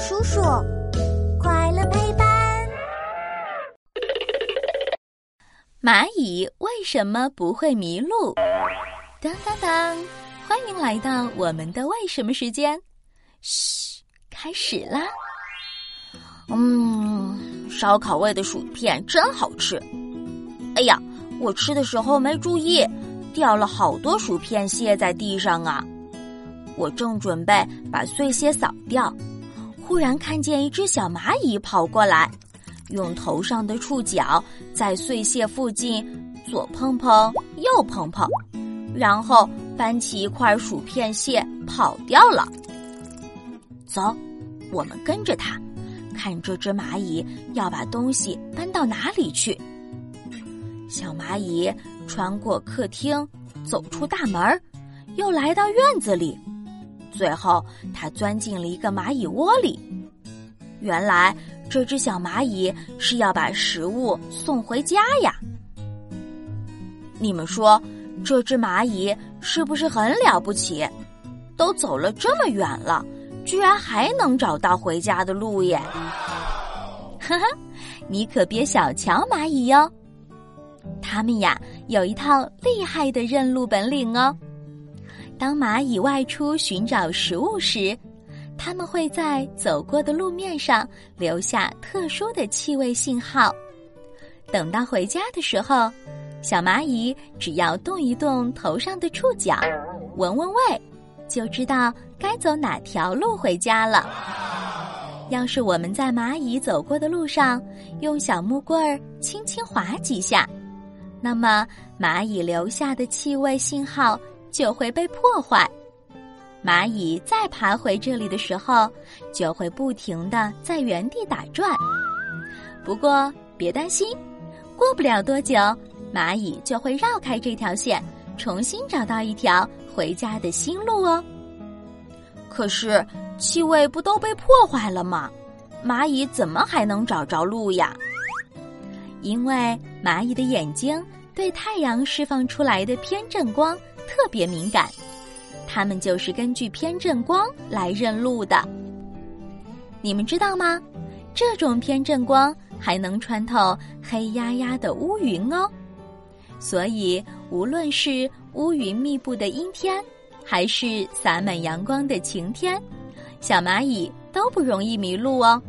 叔叔，快乐陪伴。蚂蚁为什么不会迷路？当当当！欢迎来到我们的为什么时间。嘘，开始啦。嗯，烧烤味的薯片真好吃。哎呀，我吃的时候没注意，掉了好多薯片屑在地上啊！我正准备把碎屑扫掉，忽然看见一只小蚂蚁跑过来，用头上的触角在碎屑附近左碰碰，右碰碰，然后搬起一块薯片屑跑掉了。走，我们跟着它。看这只蚂蚁要把东西搬到哪里去？小蚂蚁穿过客厅，走出大门，又来到院子里，最后它钻进了一个蚂蚁窝里。原来这只小蚂蚁是要把食物送回家呀！你们说，这只蚂蚁是不是很了不起？都走了这么远了。居然还能找到回家的路耶！哈哈，你可别小瞧蚂蚁哟，它们呀有一套厉害的认路本领哦。当蚂蚁外出寻找食物时，它们会在走过的路面上留下特殊的气味信号。等到回家的时候，小蚂蚁只要动一动头上的触角，闻闻味。就知道该走哪条路回家了。要是我们在蚂蚁走过的路上用小木棍儿轻轻划几下，那么蚂蚁留下的气味信号就会被破坏。蚂蚁再爬回这里的时候，就会不停的在原地打转。不过别担心，过不了多久，蚂蚁就会绕开这条线，重新找到一条。回家的新路哦。可是气味不都被破坏了吗？蚂蚁怎么还能找着路呀？因为蚂蚁的眼睛对太阳释放出来的偏振光特别敏感，它们就是根据偏振光来认路的。你们知道吗？这种偏振光还能穿透黑压压的乌云哦。所以，无论是乌云密布的阴天，还是洒满阳光的晴天，小蚂蚁都不容易迷路哦。